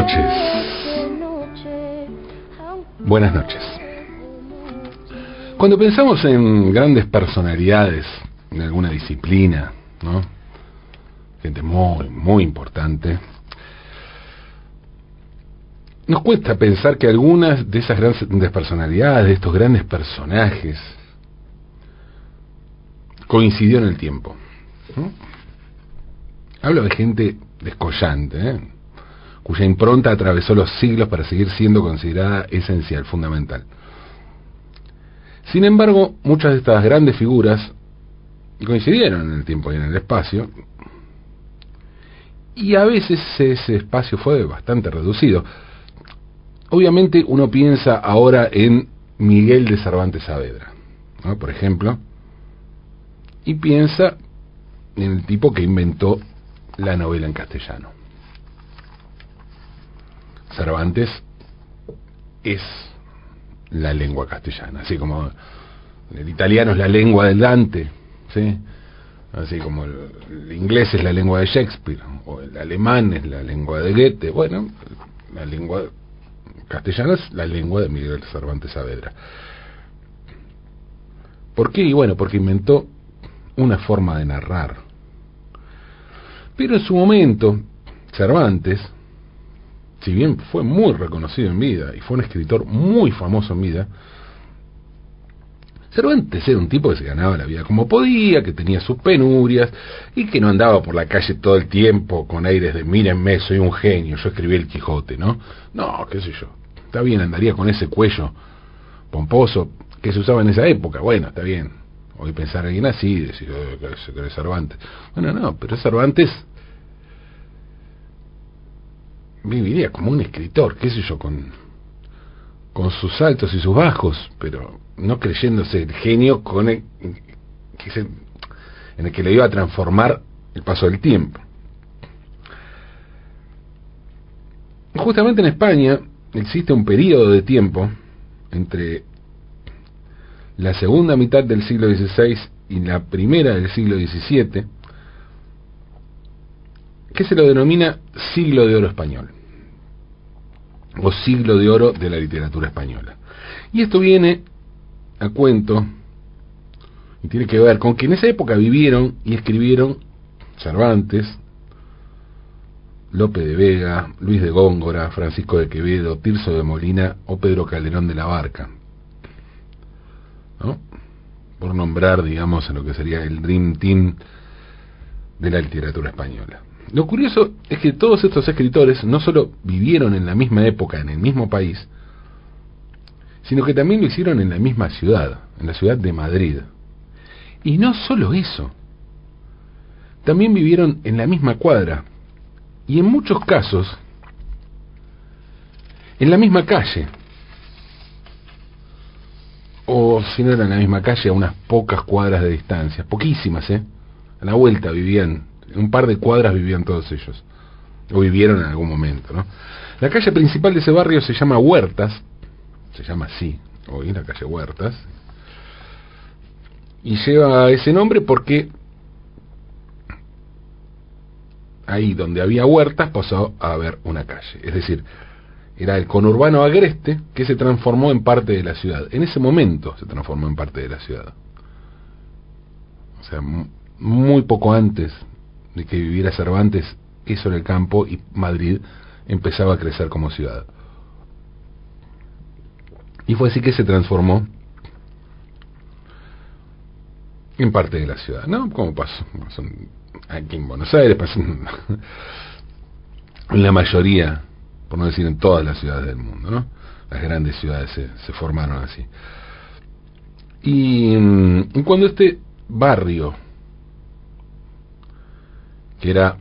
noches. Buenas noches. Cuando pensamos en grandes personalidades en alguna disciplina, ¿no? Gente muy, muy importante. Nos cuesta pensar que algunas de esas grandes personalidades, de estos grandes personajes, coincidió en el tiempo. Hablo de gente descollante, ¿eh? Cuya impronta atravesó los siglos para seguir siendo considerada esencial, fundamental. Sin embargo, muchas de estas grandes figuras coincidieron en el tiempo y en el espacio, y a veces ese espacio fue bastante reducido. Obviamente uno piensa ahora en Miguel de Cervantes Saavedra, por ejemplo, y piensa en el tipo que inventó la novela en castellano. Cervantes es la lengua castellana, así como el italiano es la lengua del Dante, ¿sí? así como el, el, inglés es la lengua de Shakespeare, o el alemán es la lengua de Goethe, bueno, la lengua castellana es la lengua de Miguel Cervantes Saavedra. ¿Por qué? Y bueno, porque inventó una forma de narrar. Pero en su momento, Cervantes, si bien fue muy reconocido en vida y fue un escritor muy famoso en vida, Cervantes era un tipo que se ganaba la vida como podía, que tenía sus penurias y que no andaba por la calle todo el tiempo con aires de mírenme, soy un genio, yo escribí el Quijote, ¿no? No, qué sé yo. Está bien, andaría con ese cuello pomposo que se usaba en esa época. Bueno, está bien. Hoy pensar alguien así, decir oh, que es Cervantes. Bueno, no, pero Cervantes viviría como un escritor, qué sé yo, con, con sus altos y sus bajos, pero no creyéndose el genio con el, que se, en el que le iba a transformar el paso del tiempo. Justamente en España existe un periodo de tiempo entre la segunda mitad del siglo XVI y la primera del siglo XVII, que se lo denomina siglo de oro español, o siglo de oro de la literatura española. Y esto viene a cuento y tiene que ver con que en esa época vivieron y escribieron Cervantes, Lope de Vega, Luis de Góngora, Francisco de Quevedo, Tirso de Molina o Pedro Calderón de la Barca. ¿No? Por nombrar, digamos, en lo que sería el Dream Team de la literatura española. Lo curioso es que todos estos escritores no solo vivieron en la misma época, en el mismo país, sino que también lo hicieron en la misma ciudad, en la ciudad de Madrid. Y no solo eso, también vivieron en la misma cuadra, y en muchos casos, en la misma calle, o si no era en la misma calle, a unas pocas cuadras de distancia, poquísimas, ¿eh? A la vuelta vivían, en un par de cuadras vivían todos ellos, o vivieron en algún momento, ¿no? La calle principal de ese barrio se llama Huertas, se llama así, hoy la calle Huertas, y lleva ese nombre porque ahí donde había huertas pasó a haber una calle, es decir, era el conurbano agreste que se transformó en parte de la ciudad. En ese momento se transformó en parte de la ciudad. O sea, muy poco antes de que viviera Cervantes, eso era el campo y Madrid empezaba a crecer como ciudad. Y fue así que se transformó en parte de la ciudad, ¿no? Como pasó aquí en Buenos Aires, pasó en la mayoría por no decir en todas las ciudades del mundo, ¿no? Las grandes ciudades se, se formaron así. Y, y cuando este barrio, que era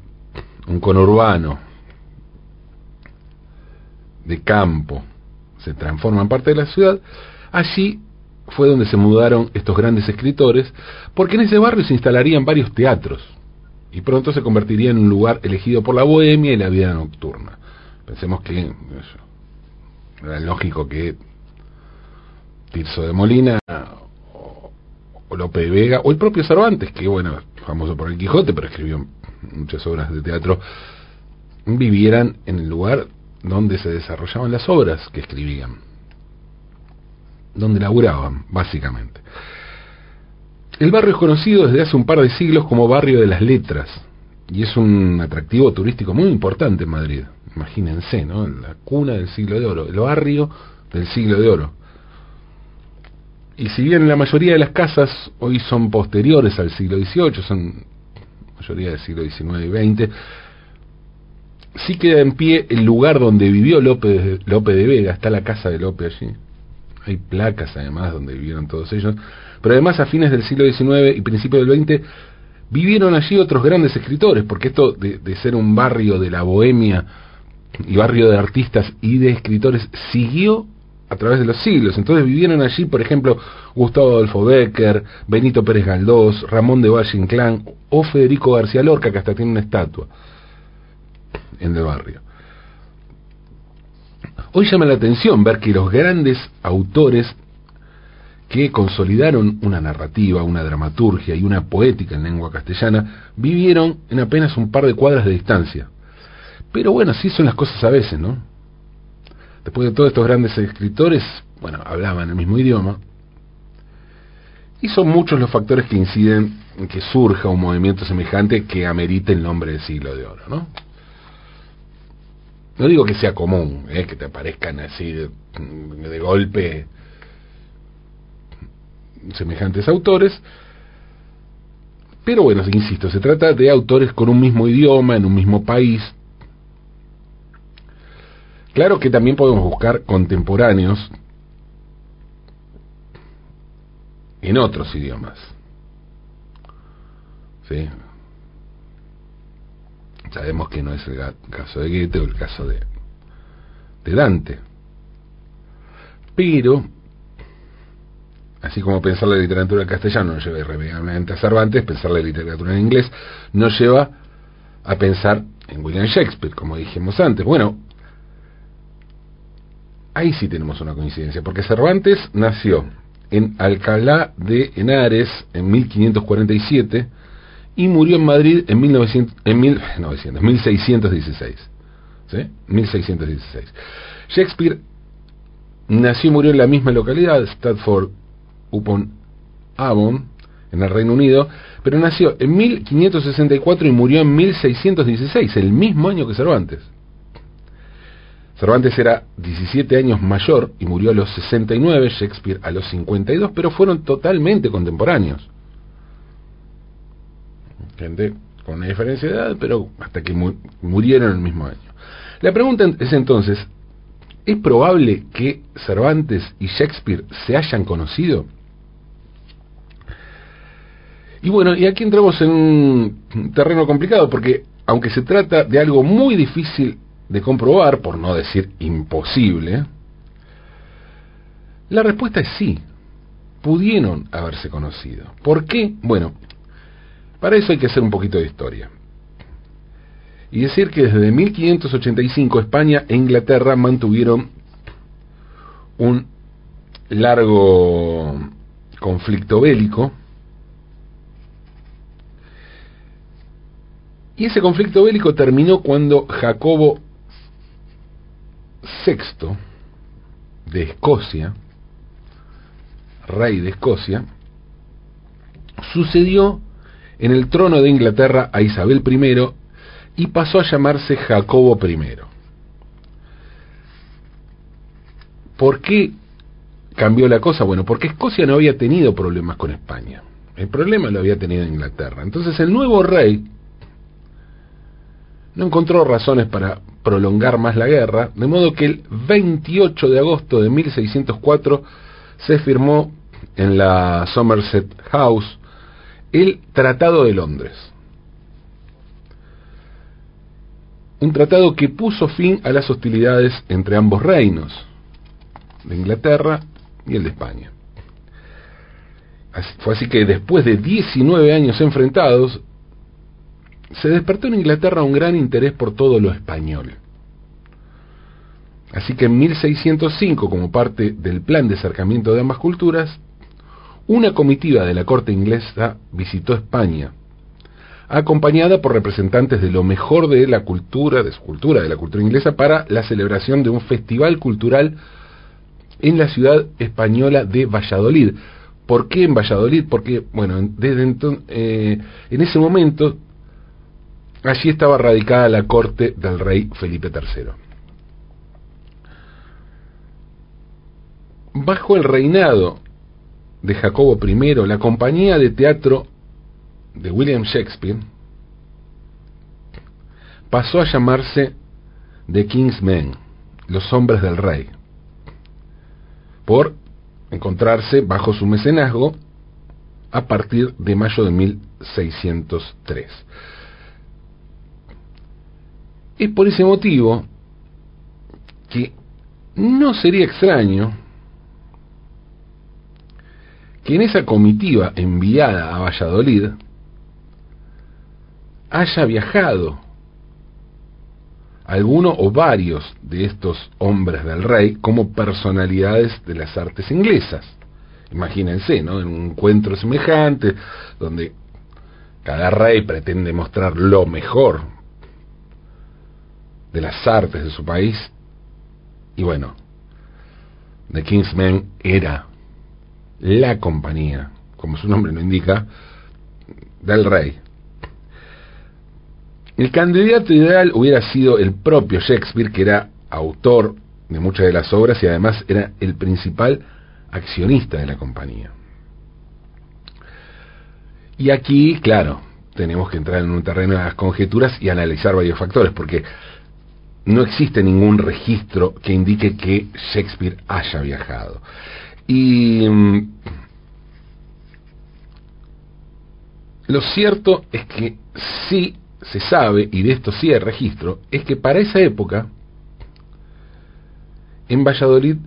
un conurbano de campo, se transforma en parte de la ciudad, allí fue donde se mudaron estos grandes escritores, porque en ese barrio se instalarían varios teatros, y pronto se convertiría en un lugar elegido por la bohemia y la vida nocturna. Pensemos que eso, era lógico que Tirso de Molina o, o Lope de Vega, o el propio Cervantes, que bueno, famoso por el Quijote, pero escribió muchas obras de teatro, vivieran en el lugar donde se desarrollaban las obras que escribían, donde laburaban, básicamente. El barrio es conocido desde hace un par de siglos como barrio de las letras, y es un atractivo turístico muy importante en Madrid. Imagínense, ¿no? La cuna del siglo de oro, el barrio del siglo de oro. Y si bien la mayoría de las casas hoy son posteriores al siglo XVIII, son mayoría del siglo XIX y XX, sí queda en pie el lugar donde vivió López, López de Vega, está la casa de López allí. Hay placas además donde vivieron todos ellos. Pero además a fines del siglo XIX y principios del XX vivieron allí otros grandes escritores, porque esto de, de ser un barrio de la bohemia y barrio de artistas y de escritores siguió a través de los siglos. Entonces vivieron allí, por ejemplo, Gustavo Adolfo Becker, Benito Pérez Galdós, Ramón de Valle Inclán o Federico García Lorca, que hasta tiene una estatua en el barrio. Hoy llama la atención ver que los grandes autores que consolidaron una narrativa, una dramaturgia y una poética en lengua castellana, vivieron en apenas un par de cuadras de distancia. Pero bueno, así son las cosas a veces, ¿no? Después de todos estos grandes escritores, bueno, hablaban el mismo idioma. Y son muchos los factores que inciden en que surja un movimiento semejante que amerite el nombre del siglo de oro, ¿no? No digo que sea común, ¿eh? que te aparezcan así de, de golpe semejantes autores, pero bueno, insisto, se trata de autores con un mismo idioma, en un mismo país. Claro que también podemos buscar contemporáneos en otros idiomas. ¿Sí? Sabemos que no es el caso de Goethe o el caso de, Dante. Pero, así como pensar la literatura en castellano no lleva irremediablemente a Cervantes, pensar la literatura en inglés no lleva a pensar en William Shakespeare, como dijimos antes. Bueno, ahí sí tenemos una coincidencia, porque Cervantes nació en Alcalá de Henares en 1547 y murió en Madrid en, 1900, en 1900, 1616. ¿sí? 1616. Shakespeare nació y murió en la misma localidad, Stratford upon Avon, en el Reino Unido, pero nació en 1564 y murió en 1616, el mismo año que Cervantes. Cervantes era 17 años mayor y murió a los 69, Shakespeare a los 52, pero fueron totalmente contemporáneos gente con una diferencia de edad, pero hasta que murieron el mismo año. La pregunta es entonces, ¿es probable que Cervantes y Shakespeare se hayan conocido? Y bueno, y aquí entramos en un terreno complicado, porque aunque se trata de algo muy difícil de comprobar, por no decir imposible, la respuesta es sí, pudieron haberse conocido. ¿Por qué? Bueno, para eso hay que hacer un poquito de historia. Y decir que desde 1585 España e Inglaterra mantuvieron un largo conflicto bélico. Y ese conflicto bélico terminó cuando Jacobo VI de Escocia, rey de Escocia, sucedió en el trono de Inglaterra a Isabel I y pasó a llamarse Jacobo I. ¿Por qué cambió la cosa? Bueno, porque Escocia no había tenido problemas con España. El problema lo había tenido Inglaterra. Entonces el nuevo rey no encontró razones para prolongar más la guerra, de modo que el 28 de agosto de 1604 se firmó en la Somerset House el Tratado de Londres. Un tratado que puso fin a las hostilidades entre ambos reinos, de Inglaterra y el de España. fue así que después de 19 años enfrentados, se despertó en Inglaterra un gran interés por todo lo español. Así que en 1605, como parte del plan de acercamiento de ambas culturas, una comitiva de la corte inglesa visitó España, acompañada por representantes de lo mejor de la cultura, de su cultura, de la cultura inglesa, para la celebración de un festival cultural en la ciudad española de Valladolid. ¿Por qué en Valladolid? Porque, bueno, desde entonces, eh, en ese momento, allí estaba radicada la corte del rey Felipe III. Bajo el reinado de Jacobo I, la compañía de teatro de William Shakespeare pasó a llamarse The King's Men, los hombres del rey, por encontrarse bajo su mecenazgo a partir de mayo de 1603. Es por ese motivo que no sería extraño que en esa comitiva enviada a Valladolid haya viajado alguno o varios de estos hombres del rey como personalidades de las artes inglesas. Imagínense, ¿no? En un encuentro semejante, donde cada rey pretende mostrar lo mejor de las artes de su país, y bueno, The Kingsmen era la compañía, como su nombre lo indica, del rey. El candidato ideal hubiera sido el propio Shakespeare, que era autor de muchas de las obras y además era el principal accionista de la compañía. Y aquí, claro, tenemos que entrar en un terreno de las conjeturas y analizar varios factores, porque no existe ningún registro que indique que Shakespeare haya viajado. Y mm, lo cierto es que sí se sabe, y de esto sí hay registro, es que para esa época, en Valladolid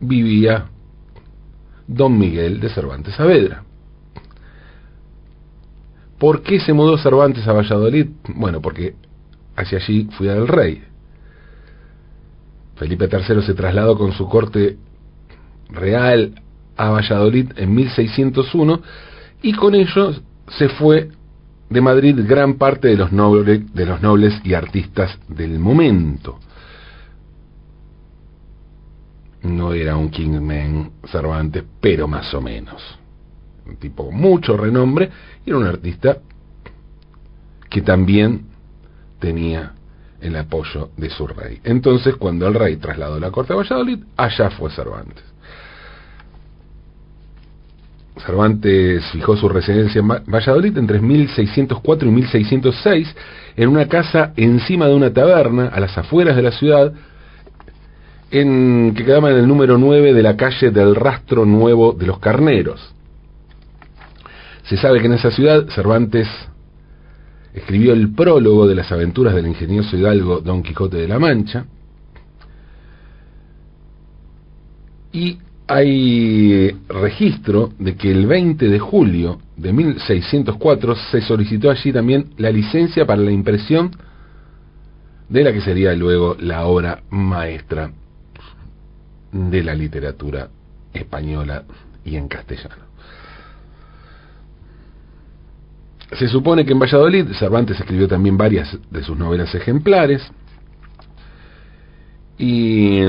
vivía don Miguel de Cervantes Saavedra. ¿Por qué se mudó Cervantes a Valladolid? Bueno, porque hacia allí fui del rey. Felipe III se trasladó con su corte real a Valladolid en 1601 y con ello se fue de Madrid gran parte de los nobles, de los nobles y artistas del momento. No era un Kingman Cervantes, pero más o menos. Un tipo con mucho renombre y era un artista que también tenía el apoyo de su rey. Entonces, cuando el rey trasladó la corte a Valladolid, allá fue Cervantes. Cervantes fijó su residencia en Valladolid entre 1604 y 1606 en una casa encima de una taberna a las afueras de la ciudad en, que quedaba en el número 9 de la calle del Rastro Nuevo de los Carneros. Se sabe que en esa ciudad Cervantes escribió el prólogo de las aventuras del ingenioso hidalgo Don Quijote de la Mancha, y hay registro de que el 20 de julio de 1604 se solicitó allí también la licencia para la impresión de la que sería luego la obra maestra de la literatura española y en castellano. Se supone que en Valladolid Cervantes escribió también varias de sus novelas ejemplares. Y,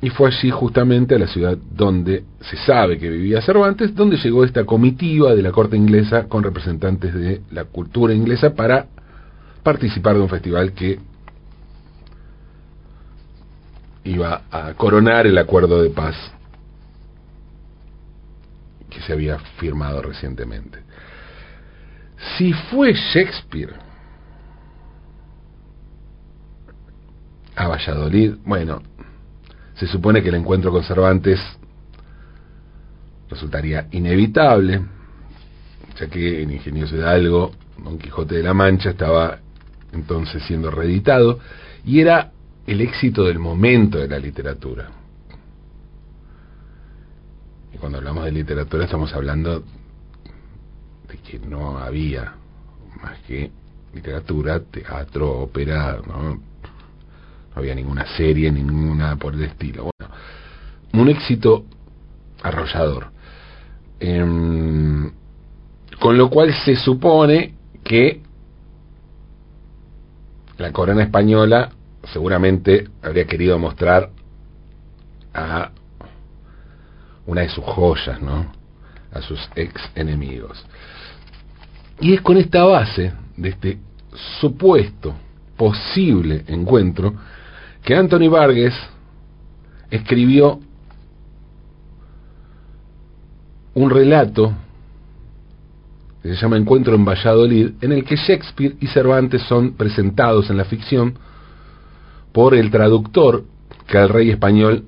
y fue allí justamente a la ciudad donde se sabe que vivía Cervantes, donde llegó esta comitiva de la corte inglesa con representantes de la cultura inglesa para participar de un festival que iba a coronar el acuerdo de paz que se había firmado recientemente. Si fue Shakespeare a Valladolid, bueno, se supone que el encuentro con Cervantes resultaría inevitable, ya que en Ingenioso Hidalgo, Don Quijote de la Mancha estaba entonces siendo reeditado y era el éxito del momento de la literatura cuando hablamos de literatura estamos hablando de que no había más que literatura, teatro, ópera, ¿no? no había ninguna serie, ninguna por el estilo. Bueno, un éxito arrollador. Em, con lo cual se supone que la corona española seguramente habría querido mostrar a una de sus joyas, ¿no? A sus ex enemigos. Y es con esta base de este supuesto posible encuentro que Anthony Vargas escribió un relato que se llama Encuentro en Valladolid, en el que Shakespeare y Cervantes son presentados en la ficción por el traductor que el rey español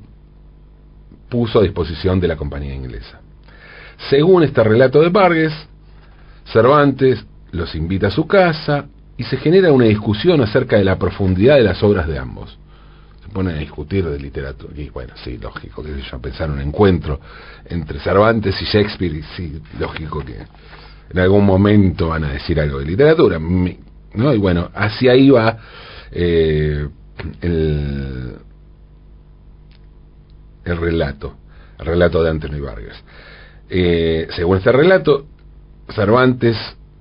puso a disposición de la compañía inglesa. Según este relato de Vargas, Cervantes los invita a su casa y se genera una discusión acerca de la profundidad de las obras de ambos. Se ponen a discutir de literatura. Y bueno, sí, lógico, que ellos pensar un encuentro entre Cervantes y Shakespeare, y sí, lógico que en algún momento van a decir algo de literatura. ¿no? Y bueno, hacia ahí va eh, el, el relato, el relato de Anthony Vargas. Eh, según este relato, Cervantes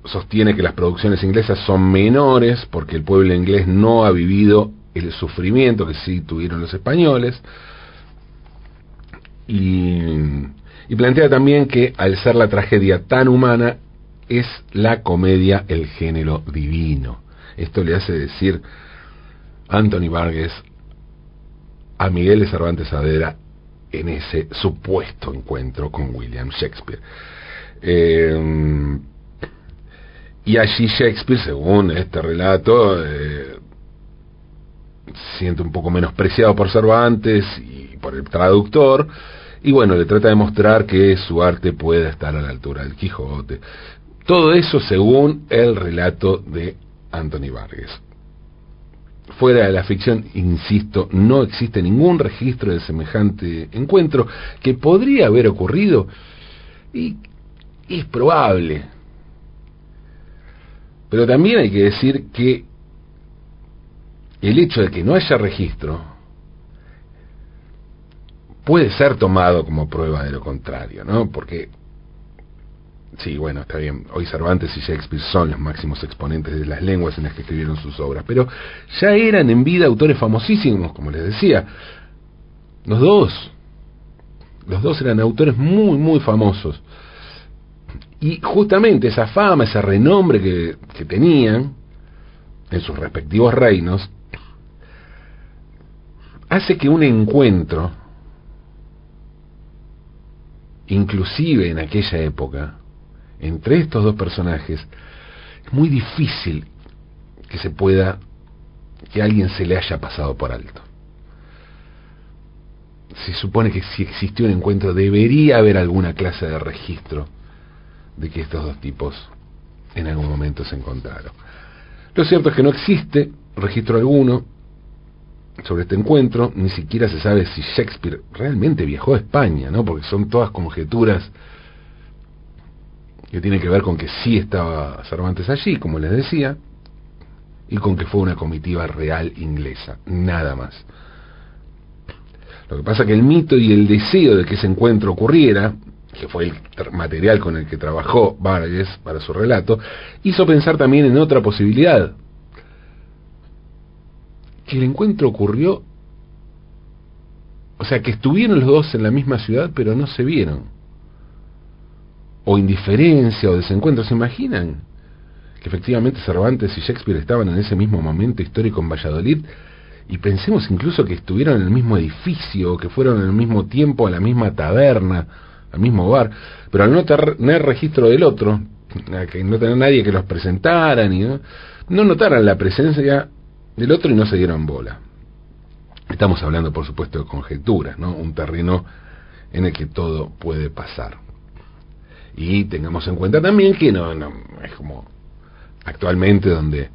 sostiene que las producciones inglesas son menores porque el pueblo inglés no ha vivido el sufrimiento que sí tuvieron los españoles y, y plantea también que al ser la tragedia tan humana es la comedia el género divino. Esto le hace decir Anthony Vargas a Miguel de Cervantes Saavedra en ese supuesto encuentro con William Shakespeare. Eh, y allí Shakespeare, según este relato, eh, siente un poco menospreciado por Cervantes y por el traductor, y bueno, le trata de mostrar que su arte puede estar a la altura del Quijote. Todo eso según el relato de Anthony Vargas. Fuera de la ficción, insisto, no existe ningún registro de semejante encuentro que podría haber ocurrido y es probable. Pero también hay que decir que el hecho de que no haya registro puede ser tomado como prueba de lo contrario, ¿no? Porque Sí, bueno, está bien. Hoy Cervantes y Shakespeare son los máximos exponentes de las lenguas en las que escribieron sus obras, pero ya eran en vida autores famosísimos, como les decía. Los dos. Los dos eran autores muy, muy famosos. Y justamente esa fama, ese renombre que, que tenían en sus respectivos reinos, hace que un encuentro, inclusive en aquella época, entre estos dos personajes, es muy difícil que se pueda, que alguien se le haya pasado por alto. Se supone que si existió un encuentro debería haber alguna clase de registro de que estos dos tipos en algún momento se encontraron. Lo cierto es que no existe registro alguno sobre este encuentro, ni siquiera se sabe si Shakespeare realmente viajó a España, ¿no? Porque son todas conjeturas que tiene que ver con que sí estaba Cervantes allí, como les decía, y con que fue una comitiva real inglesa, nada más. Lo que pasa que el mito y el deseo de que ese encuentro ocurriera, que fue el material con el que trabajó Vargas para su relato, hizo pensar también en otra posibilidad, que el encuentro ocurrió, o sea, que estuvieron los dos en la misma ciudad, pero no se vieron o indiferencia o desencuentro. ¿Se imaginan que efectivamente Cervantes y Shakespeare estaban en ese mismo momento histórico en Valladolid? Y pensemos incluso que estuvieron en el mismo edificio, que fueron en el mismo tiempo a la misma taberna, al mismo bar, pero al no tener registro del otro, que no tener nadie que los presentara, ni no, no notaran la presencia del otro y no se dieron bola. Estamos hablando, por supuesto, de conjeturas, ¿no? Un terreno en el que todo puede pasar. Y tengamos en cuenta también que no, no es como actualmente donde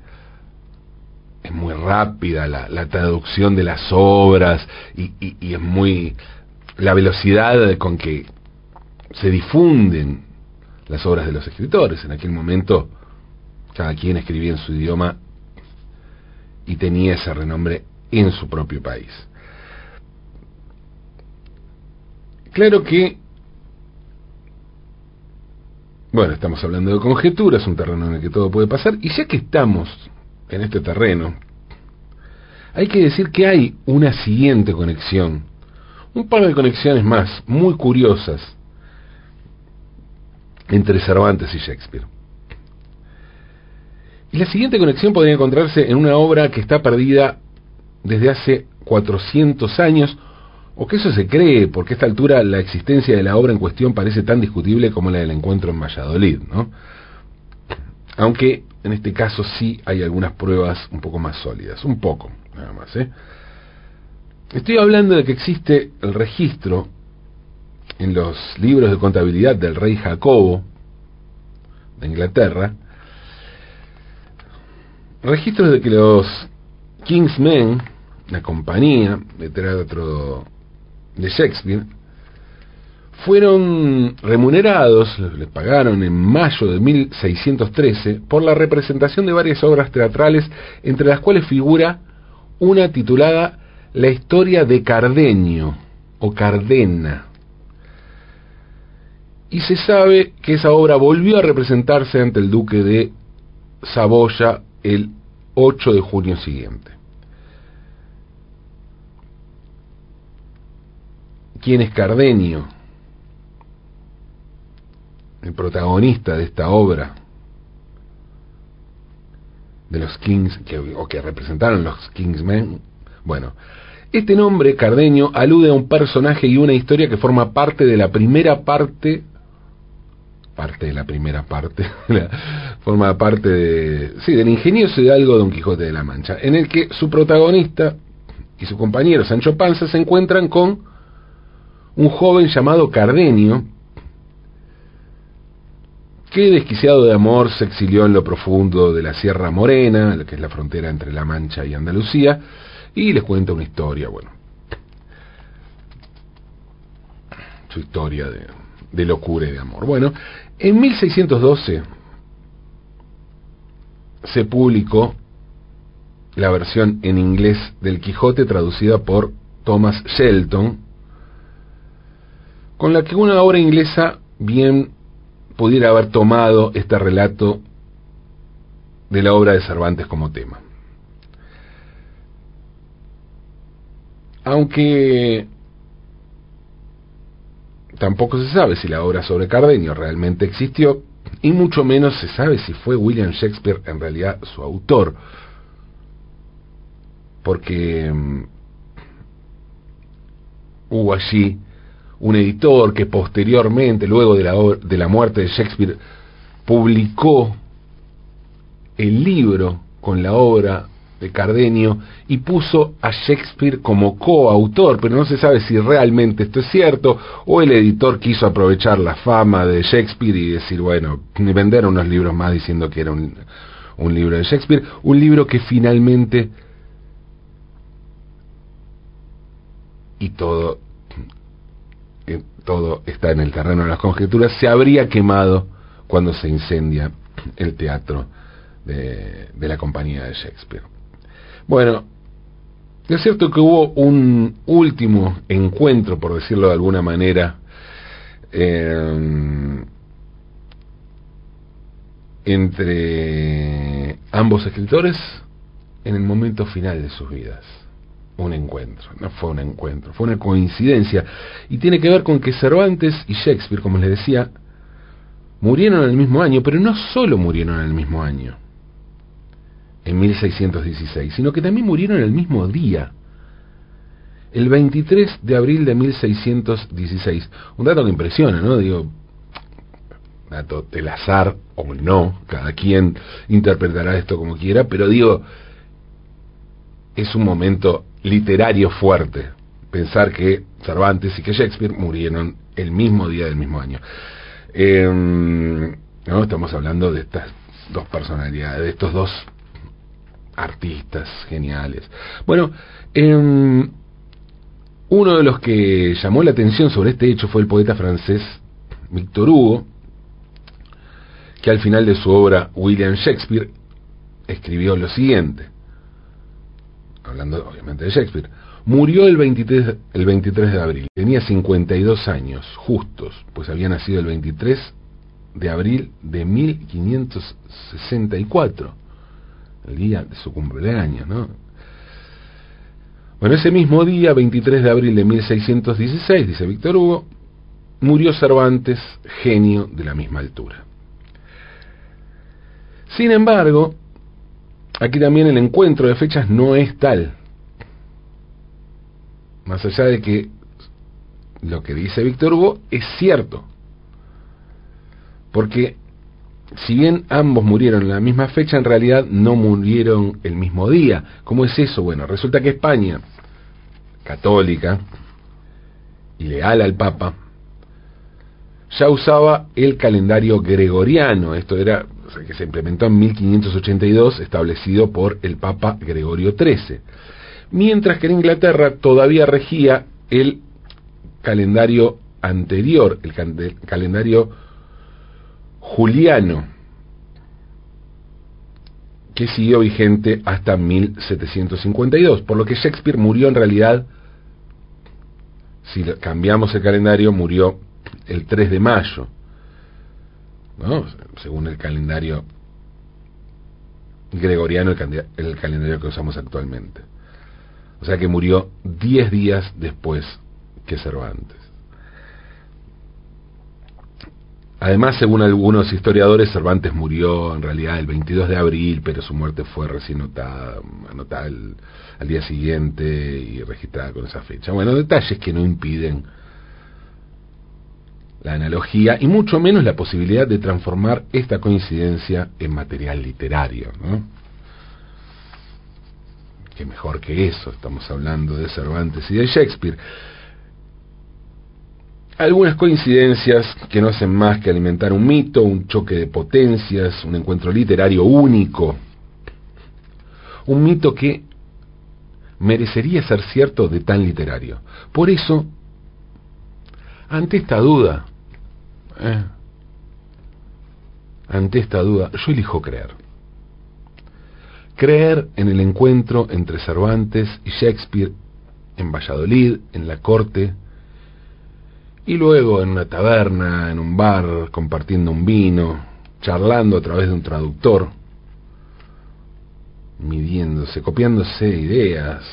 es muy rápida la, traducción de las obras y, y, es muy la velocidad con que se difunden las obras de los escritores. En aquel momento cada quien escribía en su idioma y tenía ese renombre en su propio país. claro que, bueno, estamos hablando de conjeturas, un terreno en el que todo puede pasar, y ya que estamos en este terreno, hay que decir que hay una siguiente conexión, un par de conexiones más, muy curiosas, entre Cervantes y Shakespeare. Y la siguiente conexión podría encontrarse en una obra que está perdida desde hace 400 años, o que eso se cree, porque a esta altura la existencia de la obra en cuestión parece tan discutible como la del encuentro en Valladolid, ¿no? Aunque en este caso sí hay algunas pruebas un poco más sólidas, un poco, nada más, ¿eh? Estoy hablando de que existe el registro en los libros de contabilidad del rey Jacobo de Inglaterra, registros de que los King's Men, la compañía de teatro de Shakespeare, fueron remunerados, les pagaron en mayo de 1613 por la representación de varias obras teatrales, entre las cuales figura una titulada La historia de Cardenio o Cardena. Y se sabe que esa obra volvió a representarse ante el duque de Saboya el 8 de junio siguiente. ¿Quién es Cardenio? El protagonista de esta obra de los Kings, que, o que representaron los Kingsmen. Bueno, este nombre, Cardenio, alude a un personaje y una historia que forma parte de la primera parte parte de la primera parte, forma parte de, sí, del ingenioso algo Don Quijote de la Mancha, en el que su protagonista y su compañero Sancho Panza se encuentran con un joven llamado Cardenio, que desquiciado de amor se exilió en lo profundo de la Sierra Morena, que es la frontera entre La Mancha y Andalucía, y les cuenta una historia, bueno, su historia de, locura y de amor. Bueno, en 1612 se publicó la versión en inglés del Quijote traducida por Thomas Shelton, con la que una obra inglesa bien pudiera haber tomado este relato de la obra de Cervantes como tema. Aunque Tampoco se sabe si la obra sobre Cardenio realmente existió, y mucho menos se sabe si fue William Shakespeare en realidad su autor, porque mm, hubo allí un editor que posteriormente, luego de la, de la muerte de Shakespeare, publicó el libro con la obra de Cardenio y puso a Shakespeare como coautor, pero no se sabe si realmente esto es cierto o el editor quiso aprovechar la fama de Shakespeare y decir, bueno, vender unos libros más diciendo que era un, un libro de Shakespeare, un libro que finalmente y todo eh, todo está en el terreno de las conjeturas, se habría quemado cuando se incendia el teatro de, la compañía de Shakespeare. Bueno, es cierto que hubo un último encuentro, por decirlo de alguna manera, eh, entre ambos escritores en el momento final de sus vidas. Un encuentro, no fue un encuentro, fue una coincidencia. Y tiene que ver con que Cervantes y Shakespeare, como les decía, murieron en el mismo año, pero no solo murieron en el mismo año en 1616, sino que también murieron el mismo día, el 23 de abril de 1616. Un dato que impresiona, ¿no? Digo, dato del azar o no, cada quien interpretará esto como quiera, pero digo, es un momento literario fuerte pensar que Cervantes y que Shakespeare murieron el mismo día del mismo año. Em, ¿no? Estamos hablando de estas dos personalidades, de estos dos artistas geniales. Bueno, em, uno de los que llamó la atención sobre este hecho fue el poeta francés Victor Hugo, que al final de su obra William Shakespeare escribió lo siguiente, hablando obviamente de Shakespeare, Murió el 23, el 23 de abril, tenía 52 años, justos, pues había nacido el 23 de abril de 1564, el día de su cumpleaños, ¿no? Bueno, ese mismo día, 23 de abril de 1616, dice Víctor Hugo, murió Cervantes, genio de la misma altura. Sin embargo, aquí también el encuentro de fechas no es tal. Más allá de que lo que dice Víctor Hugo es cierto. Porque si bien ambos murieron en la misma fecha, en realidad no murieron el mismo día. ¿Cómo es eso? Bueno, resulta que España, católica y leal al Papa, ya usaba el calendario gregoriano. Esto era que se implementó en 1582, establecido por el Papa Gregorio XIII. Mientras que en Inglaterra todavía regía el calendario anterior, el, calendario juliano, que siguió vigente hasta 1752, por lo que Shakespeare murió en realidad, si cambiamos el calendario, murió el 3 de mayo, ¿no? según el calendario gregoriano, el, calendario que usamos actualmente. O sea que murió 10 días después que Cervantes. Además, según algunos historiadores, Cervantes murió en realidad el 22 de abril, pero su muerte fue recién notada, anotada al día siguiente y registrada con esa fecha. Bueno, detalles que no impiden la analogía y mucho menos la posibilidad de transformar esta coincidencia en material literario. ¿no? Que mejor que eso, estamos hablando de Cervantes y de Shakespeare. Algunas coincidencias que no hacen más que alimentar un mito, un choque de potencias, un encuentro literario único. Un mito que merecería ser cierto de tan literario. Por eso, ante esta duda, eh, ante esta duda, yo elijo creer. Creer en el encuentro entre Cervantes y Shakespeare en Valladolid, en la corte, y luego en una taberna, en un bar, compartiendo un vino, charlando a través de un traductor, midiéndose, copiándose ideas,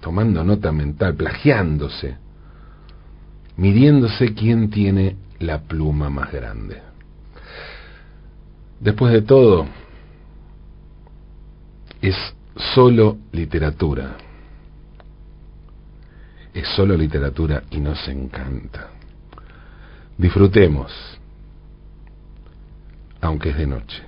tomando nota mental, plagiándose, midiéndose quién tiene la pluma más grande. Después de todo, es solo literatura es solo literatura y nos encanta. Disfrutemos, aunque es de noche.